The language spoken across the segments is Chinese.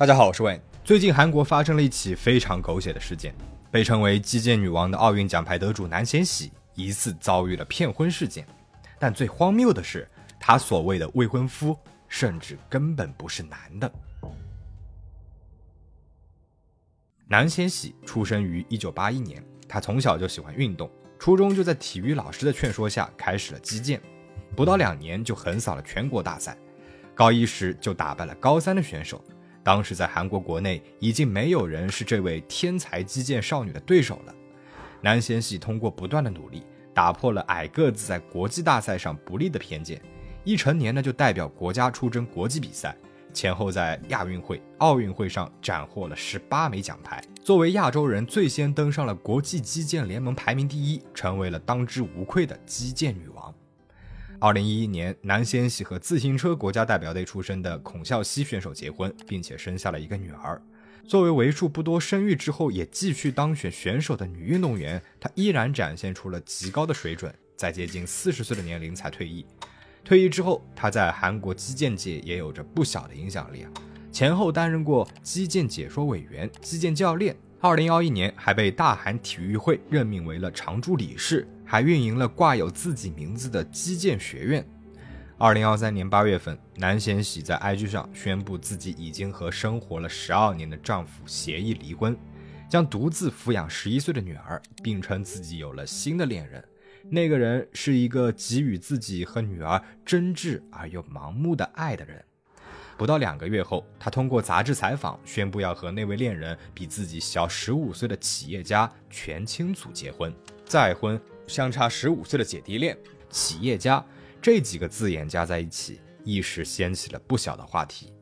大家好，我是 Wayne。最近韩国发生了一起非常狗血的事件，被称为“击剑女王”的奥运奖牌得主南贤喜疑似遭遇了骗婚事件。但最荒谬的是，他所谓的未婚夫甚至根本不是男的。南贤喜出生于1981年，他从小就喜欢运动，初中就在体育老师的劝说下开始了击剑，不到两年就横扫了全国大赛，高一时就打败了高三的选手。当时在韩国国内已经没有人是这位天才击剑少女的对手了。南贤喜通过不断的努力，打破了矮个子在国际大赛上不利的偏见，一成年呢就代表国家出征国际比赛，前后在亚运会、奥运会上斩获了十八枚奖牌。作为亚洲人最先登上了国际击剑联盟排名第一，成为了当之无愧的击剑女王。二零一一年，南贤喜和自行车国家代表队出身的孔孝熙选手结婚，并且生下了一个女儿。作为为数不多生育之后也继续当选选手的女运动员，她依然展现出了极高的水准，在接近四十岁的年龄才退役。退役之后，她在韩国击剑界也有着不小的影响力啊，前后担任过击剑解说委员、击剑教练。二零幺一年，还被大韩体育会任命为了常驻理事。还运营了挂有自己名字的击剑学院。二零二三年八月份，南贤喜在 IG 上宣布自己已经和生活了十二年的丈夫协议离婚，将独自抚养十一岁的女儿，并称自己有了新的恋人。那个人是一个给予自己和女儿真挚而又盲目的爱的人。不到两个月后，他通过杂志采访宣布要和那位恋人比自己小十五岁的企业家全清祖结婚，再婚。相差十五岁的姐弟恋，企业家这几个字眼加在一起，一时掀起了不小的话题。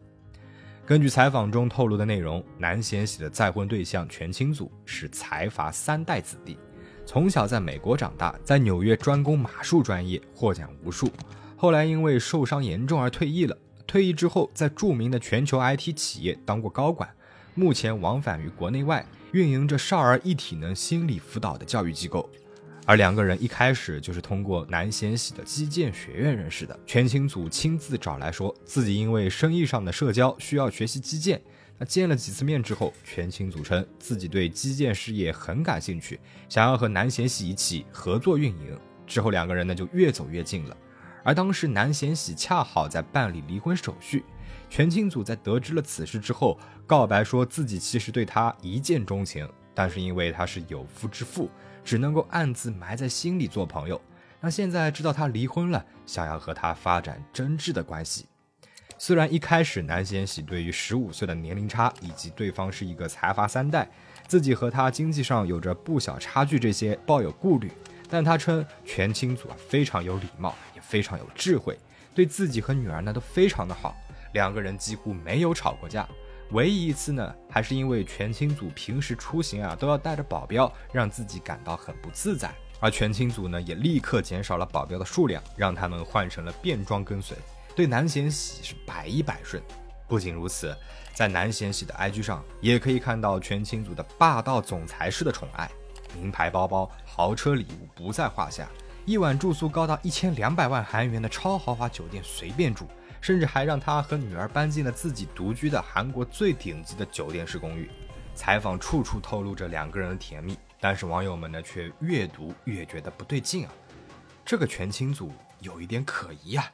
根据采访中透露的内容，南贤喜的再婚对象全清祖是财阀三代子弟，从小在美国长大，在纽约专攻马术专业，获奖无数。后来因为受伤严重而退役了。退役之后，在著名的全球 IT 企业当过高管，目前往返于国内外，运营着少儿一体能心理辅导的教育机构。而两个人一开始就是通过南贤喜的击剑学院认识的。全清祖亲自找来说自己因为生意上的社交需要学习击剑。那见了几次面之后，全清祖称自己对击剑事业很感兴趣，想要和南贤喜一起合作运营。之后两个人呢就越走越近了。而当时南贤喜恰好在办理离婚手续，全清祖在得知了此事之后，告白说自己其实对他一见钟情，但是因为他是有夫之妇。只能够暗自埋在心里做朋友。那现在知道他离婚了，想要和他发展真挚的关系。虽然一开始南贤喜对于十五岁的年龄差以及对方是一个财阀三代，自己和他经济上有着不小差距这些抱有顾虑，但他称全清祖非常有礼貌，非常有智慧，对自己和女儿呢都非常的好，两个人几乎没有吵过架。唯一一次呢，还是因为全清祖平时出行啊都要带着保镖，让自己感到很不自在。而全清祖呢，也立刻减少了保镖的数量，让他们换成了便装跟随，对南贤喜是百依百顺。不仅如此，在南贤喜的 IG 上，也可以看到全清祖的霸道总裁式的宠爱，名牌包包、豪车礼物不在话下，一晚住宿高达一千两百万韩元的超豪华酒店随便住。甚至还让他和女儿搬进了自己独居的韩国最顶级的酒店式公寓。采访处处透露着两个人的甜蜜，但是网友们呢却越读越觉得不对劲啊！这个全清组有一点可疑啊！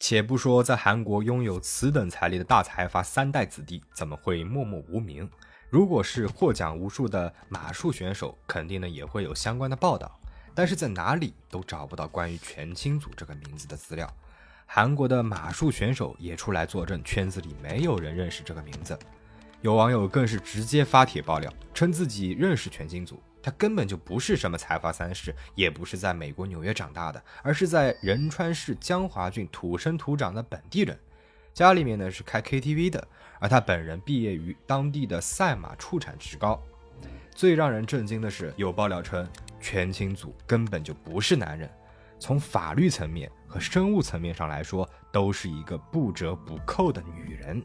且不说在韩国拥有此等财力的大财阀三代子弟怎么会默默无名，如果是获奖无数的马术选手，肯定呢也会有相关的报道。但是在哪里都找不到关于全清祖这个名字的资料，韩国的马术选手也出来作证，圈子里没有人认识这个名字。有网友更是直接发帖爆料，称自己认识全清祖，他根本就不是什么财阀三世，也不是在美国纽约长大的，而是在仁川市江华郡土生土长的本地人，家里面呢是开 KTV 的，而他本人毕业于当地的赛马畜产职高。最让人震惊的是，有爆料称。全清祖根本就不是男人，从法律层面和生物层面上来说，都是一个不折不扣的女人。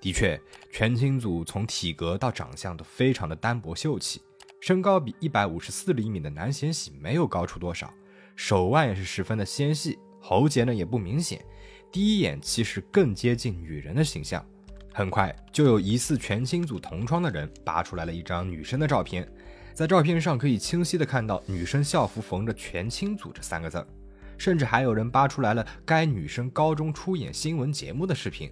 的确，全清祖从体格到长相都非常的单薄秀气，身高比一百五十四厘米的南贤喜没有高出多少，手腕也是十分的纤细，喉结呢也不明显，第一眼其实更接近女人的形象。很快就有疑似全清组同窗的人扒出来了一张女生的照片，在照片上可以清晰的看到女生校服缝着“全清组”这三个字，甚至还有人扒出来了该女生高中出演新闻节目的视频，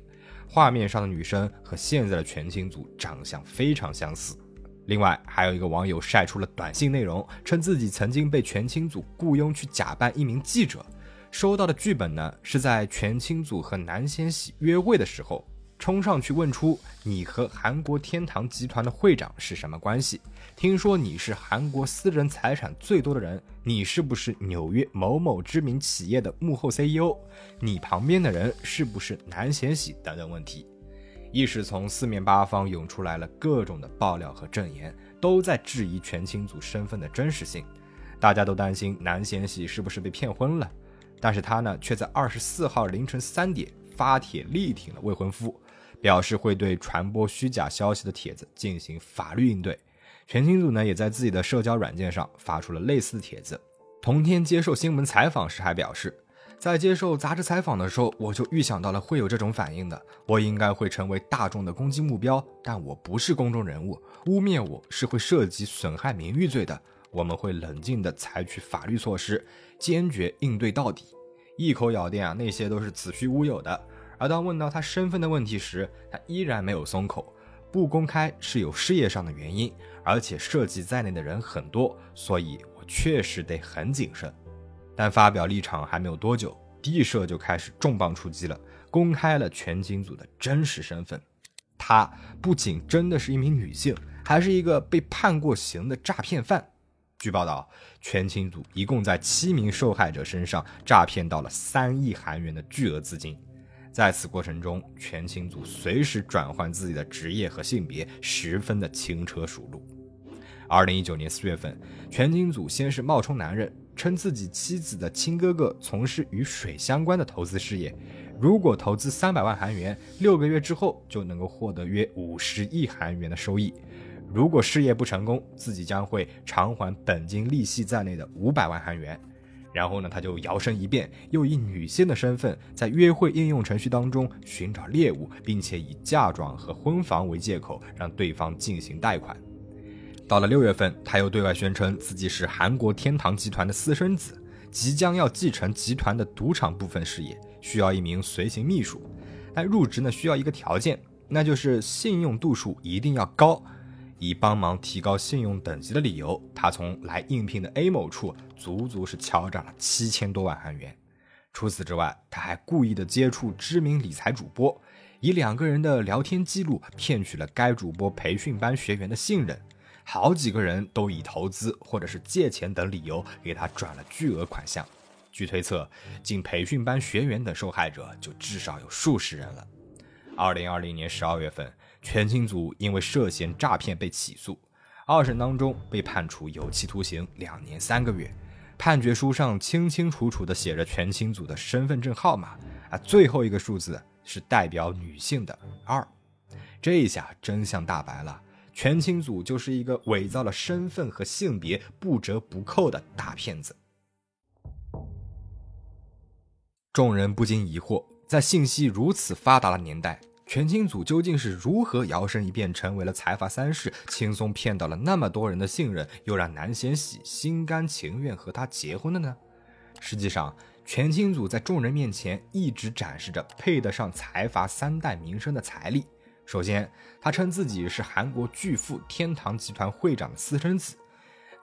画面上的女生和现在的全清组长相非常相似。另外，还有一个网友晒出了短信内容，称自己曾经被全清组雇佣去假扮一名记者，收到的剧本呢是在全清组和南贤喜约会的时候。冲上去问出你和韩国天堂集团的会长是什么关系？听说你是韩国私人财产最多的人，你是不是纽约某某知名企业的幕后 CEO？你旁边的人是不是南贤喜？等等问题，一时从四面八方涌出来了各种的爆料和证言，都在质疑全清组身份的真实性。大家都担心南贤喜是不是被骗婚了，但是他呢，却在二十四号凌晨三点发帖力挺了未婚夫。表示会对传播虚假消息的帖子进行法律应对。全清组呢，也在自己的社交软件上发出了类似的帖子。同天接受新闻采访时还表示，在接受杂志采访的时候，我就预想到了会有这种反应的。我应该会成为大众的攻击目标，但我不是公众人物，污蔑我是会涉及损害名誉罪的。我们会冷静地采取法律措施，坚决应对到底。一口咬定啊，那些都是子虚乌有的。而当问到他身份的问题时，他依然没有松口。不公开是有事业上的原因，而且涉及在内的人很多，所以我确实得很谨慎。但发表立场还没有多久，D 社就开始重磅出击了，公开了全金组的真实身份。她不仅真的是一名女性，还是一个被判过刑的诈骗犯。据报道，全清组一共在七名受害者身上诈骗到了三亿韩元的巨额资金。在此过程中，全清组随时转换自己的职业和性别，十分的轻车熟路。二零一九年四月份，全清组先是冒充男人，称自己妻子的亲哥哥从事与水相关的投资事业，如果投资三百万韩元，六个月之后就能够获得约五十亿韩元的收益；如果事业不成功，自己将会偿还本金、利息在内的五百万韩元。然后呢，他就摇身一变，又以女性的身份在约会应用程序当中寻找猎物，并且以嫁妆和婚房为借口让对方进行贷款。到了六月份，他又对外宣称自己是韩国天堂集团的私生子，即将要继承集团的赌场部分事业，需要一名随行秘书。但入职呢需要一个条件，那就是信用度数一定要高。以帮忙提高信用等级的理由，他从来应聘的 A 某处足足是敲诈了七千多万韩元。除此之外，他还故意的接触知名理财主播，以两个人的聊天记录骗取了该主播培训班学员的信任。好几个人都以投资或者是借钱等理由给他转了巨额款项。据推测，仅培训班学员等受害者就至少有数十人了。二零二零年十二月份。全清组因为涉嫌诈骗被起诉，二审当中被判处有期徒刑两年三个月。判决书上清清楚楚地写着全清组的身份证号码啊，最后一个数字是代表女性的二。这一下真相大白了，全清组就是一个伪造了身份和性别不折不扣的大骗子。众人不禁疑惑，在信息如此发达的年代。全清组究竟是如何摇身一变成为了财阀三世，轻松骗到了那么多人的信任，又让南贤喜心甘情愿和他结婚的呢？实际上，全清组在众人面前一直展示着配得上财阀三代名声的财力。首先，他称自己是韩国巨富天堂集团会长的私生子。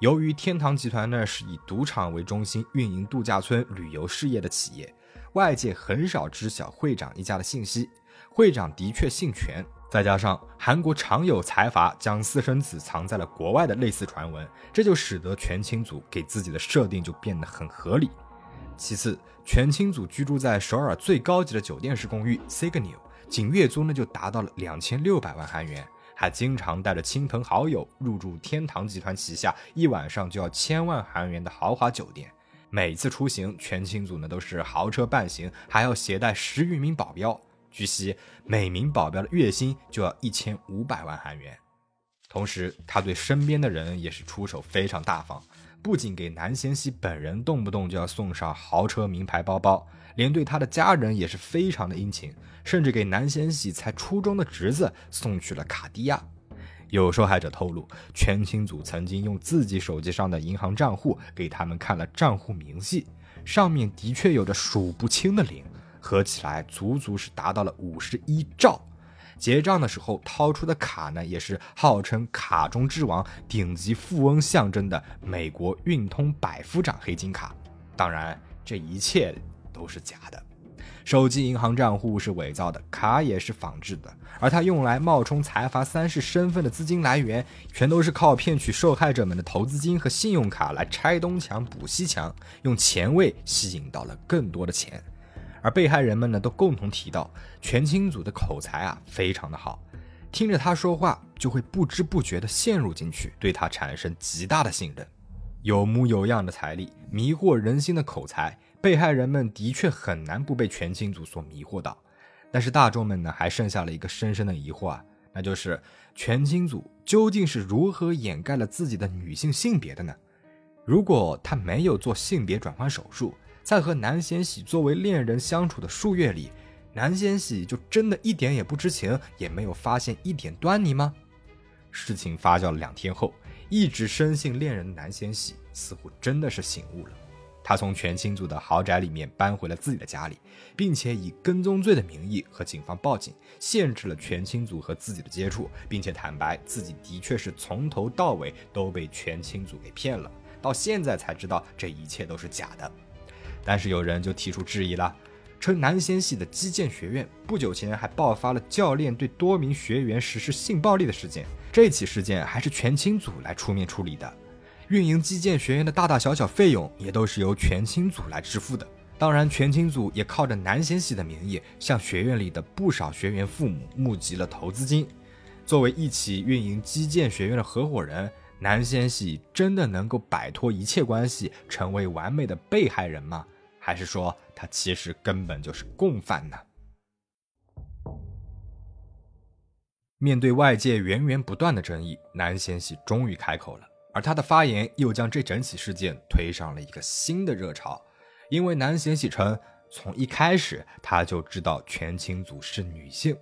由于天堂集团呢是以赌场为中心运营度假村旅游事业的企业，外界很少知晓会长一家的信息。会长的确姓权，再加上韩国常有财阀将私生子藏在了国外的类似传闻，这就使得全清组给自己的设定就变得很合理。其次，全清组居住在首尔最高级的酒店式公寓 Signal，仅月租呢就达到了两千六百万韩元，还经常带着亲朋好友入住天堂集团旗下一晚上就要千万韩元的豪华酒店。每次出行，全清组呢都是豪车伴行，还要携带十余名保镖。据悉，每名保镖的月薪就要一千五百万韩元。同时，他对身边的人也是出手非常大方，不仅给南贤熙本人动不动就要送上豪车名牌包包，连对他的家人也是非常的殷勤，甚至给南贤熙才初中的侄子送去了卡地亚。有受害者透露，全清组曾经用自己手机上的银行账户给他们看了账户明细，上面的确有着数不清的零，合起来足足是达到了五十一兆。结账的时候掏出的卡呢，也是号称“卡中之王”、顶级富翁象征的美国运通百夫长黑金卡。当然，这一切都是假的。手机银行账户是伪造的，卡也是仿制的，而他用来冒充财阀三世身份的资金来源，全都是靠骗取受害者们的投资金和信用卡来拆东墙补西墙，用钱味吸引到了更多的钱。而被害人们呢，都共同提到，全清组的口才啊非常的好，听着他说话就会不知不觉地陷入进去，对他产生极大的信任。有模有样的财力，迷惑人心的口才。被害人们的确很难不被全清组所迷惑到，但是大众们呢，还剩下了一个深深的疑惑啊，那就是全清组究竟是如何掩盖了自己的女性性别的呢？如果他没有做性别转换手术，在和南贤喜作为恋人相处的数月里，南贤喜就真的一点也不知情，也没有发现一点端倪吗？事情发酵了两天后，一直深信恋人的南贤喜似乎真的是醒悟了。他从全清组的豪宅里面搬回了自己的家里，并且以跟踪罪的名义和警方报警，限制了全清组和自己的接触，并且坦白自己的确是从头到尾都被全清组给骗了，到现在才知道这一切都是假的。但是有人就提出质疑了，称南仙系的击剑学院不久前还爆发了教练对多名学员实施性暴力的事件，这起事件还是全清组来出面处理的。运营击剑学院的大大小小费用也都是由全清组来支付的。当然，全清组也靠着南贤喜的名义，向学院里的不少学员父母募集了投资金。作为一起运营击剑学院的合伙人，南贤喜真的能够摆脱一切关系，成为完美的被害人吗？还是说他其实根本就是共犯呢？面对外界源源不断的争议，南贤喜终于开口了。而他的发言又将这整起事件推上了一个新的热潮，因为南贤喜称，从一开始他就知道全清组是女性。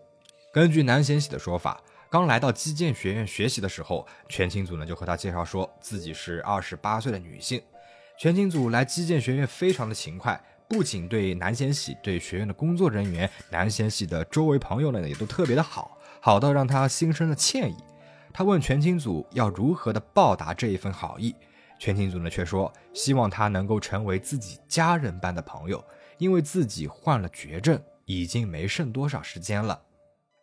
根据南贤喜的说法，刚来到击剑学院学习的时候，全清组呢就和他介绍说自己是二十八岁的女性。全清组来击剑学院非常的勤快，不仅对南贤喜，对学院的工作人员、南贤喜的周围朋友呢也都特别的好，好到让他心生了歉意。他问全清组要如何的报答这一份好意，全清组呢却说希望他能够成为自己家人般的朋友，因为自己患了绝症，已经没剩多少时间了。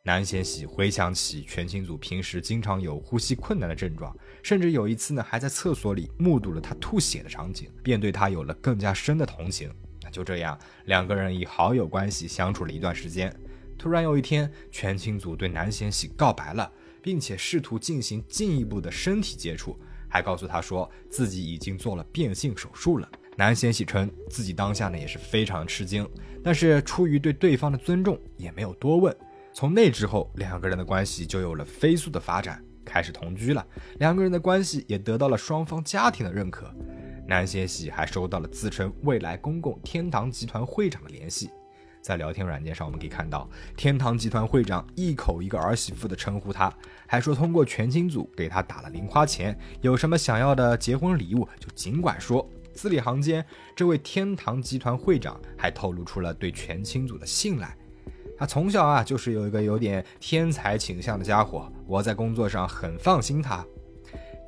南贤喜回想起全清组平时经常有呼吸困难的症状，甚至有一次呢还在厕所里目睹了他吐血的场景，便对他有了更加深的同情。那就这样，两个人以好友关系相处了一段时间。突然有一天，全清组对南贤喜告白了。并且试图进行进一步的身体接触，还告诉他说自己已经做了变性手术了。南贤喜称自己当下呢也是非常吃惊，但是出于对对方的尊重，也没有多问。从那之后，两个人的关系就有了飞速的发展，开始同居了。两个人的关系也得到了双方家庭的认可。南贤喜还收到了自称未来公共天堂集团会长的联系。在聊天软件上，我们可以看到天堂集团会长一口一个儿媳妇的称呼他，还说通过全清组给他打了零花钱，有什么想要的结婚礼物就尽管说。字里行间，这位天堂集团会长还透露出了对全清组的信赖。他从小啊就是有一个有点天才倾向的家伙，我在工作上很放心他。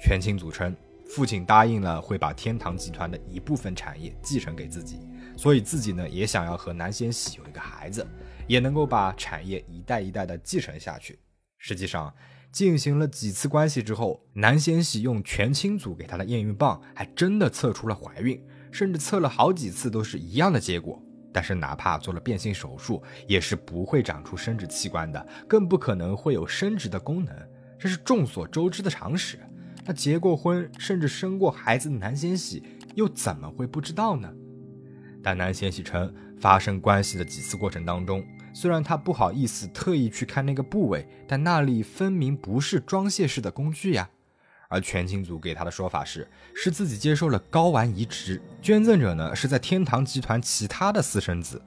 全清组称，父亲答应了会把天堂集团的一部分产业继承给自己。所以自己呢也想要和南贤喜有一个孩子，也能够把产业一代一代的继承下去。实际上，进行了几次关系之后，南贤喜用全清组给他的验孕棒，还真的测出了怀孕，甚至测了好几次都是一样的结果。但是哪怕做了变性手术，也是不会长出生殖器官的，更不可能会有生殖的功能，这是众所周知的常识。那结过婚甚至生过孩子的南仙喜，又怎么会不知道呢？但南贤喜称，发生关系的几次过程当中，虽然他不好意思特意去看那个部位，但那里分明不是装卸式的工具呀。而全清组给他的说法是，是自己接受了睾丸移植，捐赠者呢是在天堂集团其他的私生子。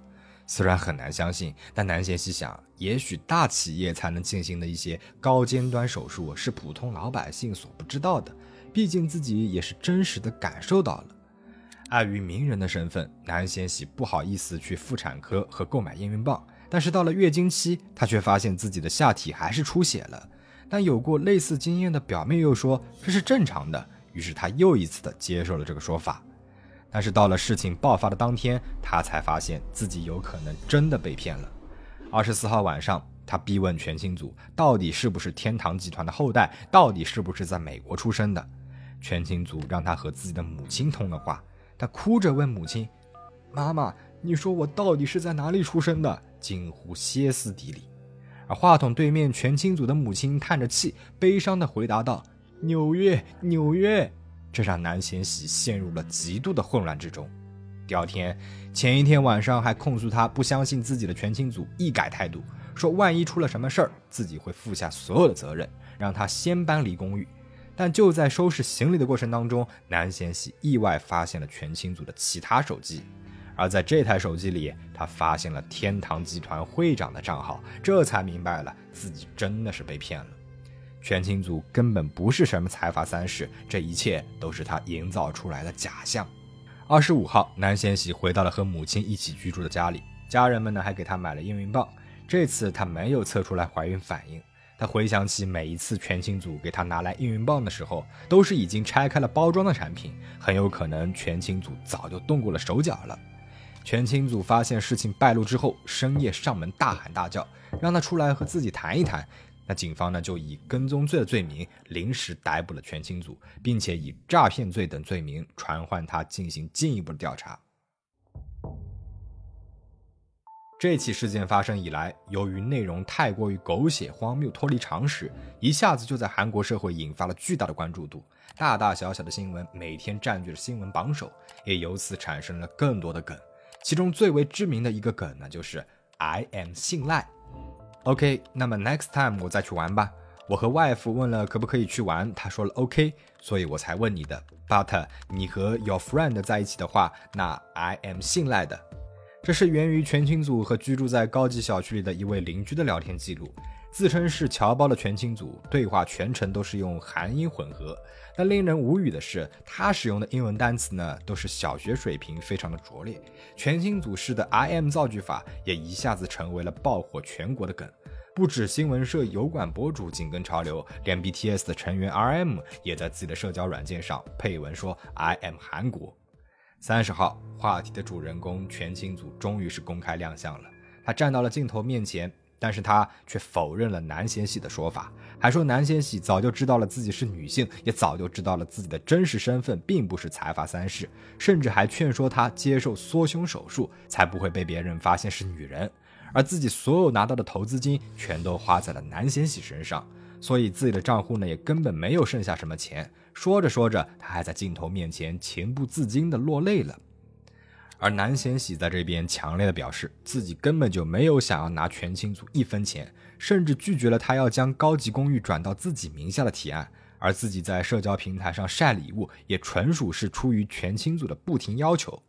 虽然很难相信，但南贤熙想，也许大企业才能进行的一些高尖端手术是普通老百姓所不知道的。毕竟自己也是真实的感受到了。碍于名人的身份，南贤喜不好意思去妇产科和购买验孕棒。但是到了月经期，她却发现自己的下体还是出血了。但有过类似经验的表妹又说这是正常的，于是她又一次的接受了这个说法。但是到了事情爆发的当天，她才发现自己有可能真的被骗了。二十四号晚上，她逼问全清组到底是不是天堂集团的后代，到底是不是在美国出生的。全清组让她和自己的母亲通了话。他哭着问母亲：“妈妈，你说我到底是在哪里出生的？”近乎歇斯底里。而话筒对面全清组的母亲叹着气，悲伤地回答道：“纽约，纽约。”这让南贤喜陷入了极度的混乱之中。第二天，前一天晚上还控诉他不相信自己的全清组，一改态度，说万一出了什么事儿，自己会负下所有的责任，让他先搬离公寓。但就在收拾行李的过程当中，南贤喜意外发现了全清组的其他手机，而在这台手机里，他发现了天堂集团会长的账号，这才明白了自己真的是被骗了。全清组根本不是什么财阀三世，这一切都是他营造出来的假象。二十五号，南贤喜回到了和母亲一起居住的家里，家人们呢还给他买了验孕棒，这次他没有测出来怀孕反应。他回想起每一次全清组给他拿来验孕棒的时候，都是已经拆开了包装的产品，很有可能全清组早就动过了手脚了。全清组发现事情败露之后，深夜上门大喊大叫，让他出来和自己谈一谈。那警方呢就以跟踪罪的罪名临时逮捕了全清组，并且以诈骗罪等罪名传唤他进行进一步的调查。这起事件发生以来，由于内容太过于狗血、荒谬、脱离常识，一下子就在韩国社会引发了巨大的关注度。大大小小的新闻每天占据着新闻榜首，也由此产生了更多的梗。其中最为知名的一个梗呢，就是 I am 信赖。OK，那么 next time 我再去玩吧。我和 wife 问了可不可以去玩，他说了 OK，所以我才问你的。But 你和 your friend 在一起的话，那 I am 信赖的。这是源于全清组和居住在高级小区里的一位邻居的聊天记录。自称是侨胞的全清组对话全程都是用韩英混合。但令人无语的是，他使用的英文单词呢都是小学水平，非常的拙劣。全清组式的 I M 造句法也一下子成为了爆火全国的梗。不止新闻社油管博主紧跟潮流，连 BTS 的成员 RM 也在自己的社交软件上配文说 I am 韩国。三十号话题的主人公全清组终于是公开亮相了，他站到了镜头面前，但是他却否认了南贤喜的说法，还说南贤喜早就知道了自己是女性，也早就知道了自己的真实身份并不是财阀三世，甚至还劝说他接受缩胸手术，才不会被别人发现是女人，而自己所有拿到的投资金全都花在了南贤喜身上。所以自己的账户呢，也根本没有剩下什么钱。说着说着，他还在镜头面前情不自禁地落泪了。而南贤喜在这边强烈的表示，自己根本就没有想要拿全清组一分钱，甚至拒绝了他要将高级公寓转到自己名下的提案。而自己在社交平台上晒礼物，也纯属是出于全清组的不停要求。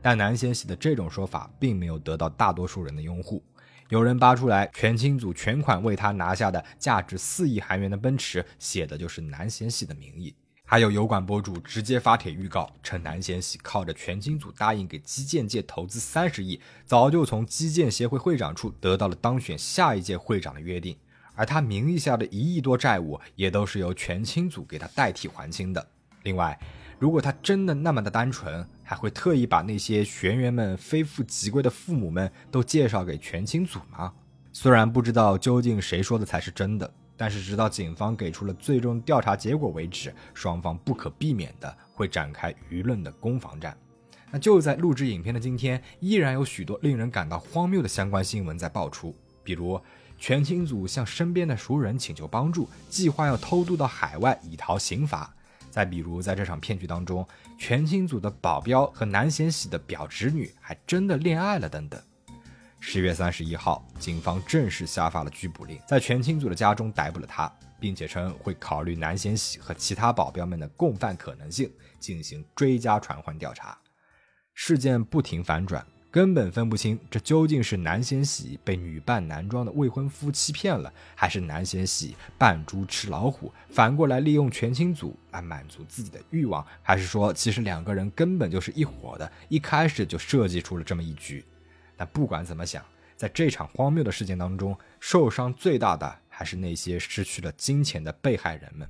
但南贤喜的这种说法，并没有得到大多数人的拥护。有人扒出来，全清组全款为他拿下的价值四亿韩元的奔驰，写的就是南贤喜的名义。还有油管博主直接发帖预告，称南贤喜靠着全清组答应给基建界投资三十亿，早就从基建协会会长处得到了当选下一届会长的约定。而他名义下的一亿多债务，也都是由全清组给他代替还清的。另外，如果他真的那么的单纯，还会特意把那些学员们非富即贵的父母们都介绍给全清组吗？虽然不知道究竟谁说的才是真的，但是直到警方给出了最终调查结果为止，双方不可避免的会展开舆论的攻防战。那就在录制影片的今天，依然有许多令人感到荒谬的相关新闻在爆出，比如全清组向身边的熟人请求帮助，计划要偷渡到海外以逃刑罚。再比如，在这场骗局当中，全清组的保镖和南贤喜的表侄女还真的恋爱了等等。十月三十一号，警方正式下发了拘捕令，在全清组的家中逮捕了他，并且称会考虑南贤喜和其他保镖们的共犯可能性，进行追加传唤调查。事件不停反转，根本分不清这究竟是南贤喜被女扮男装的未婚夫欺骗了，还是南贤喜扮猪吃老虎，反过来利用全清组来满足自己的欲望，还是说其实两个人根本就是一伙的，一开始就设计出了这么一局。不管怎么想，在这场荒谬的事件当中，受伤最大的还是那些失去了金钱的被害人们。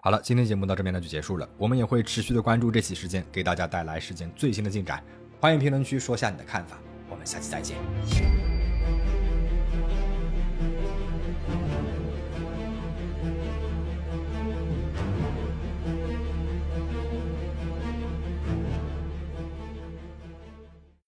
好了，今天节目到这边呢就结束了，我们也会持续的关注这起事件，给大家带来事件最新的进展。欢迎评论区说下你的看法，我们下期再见。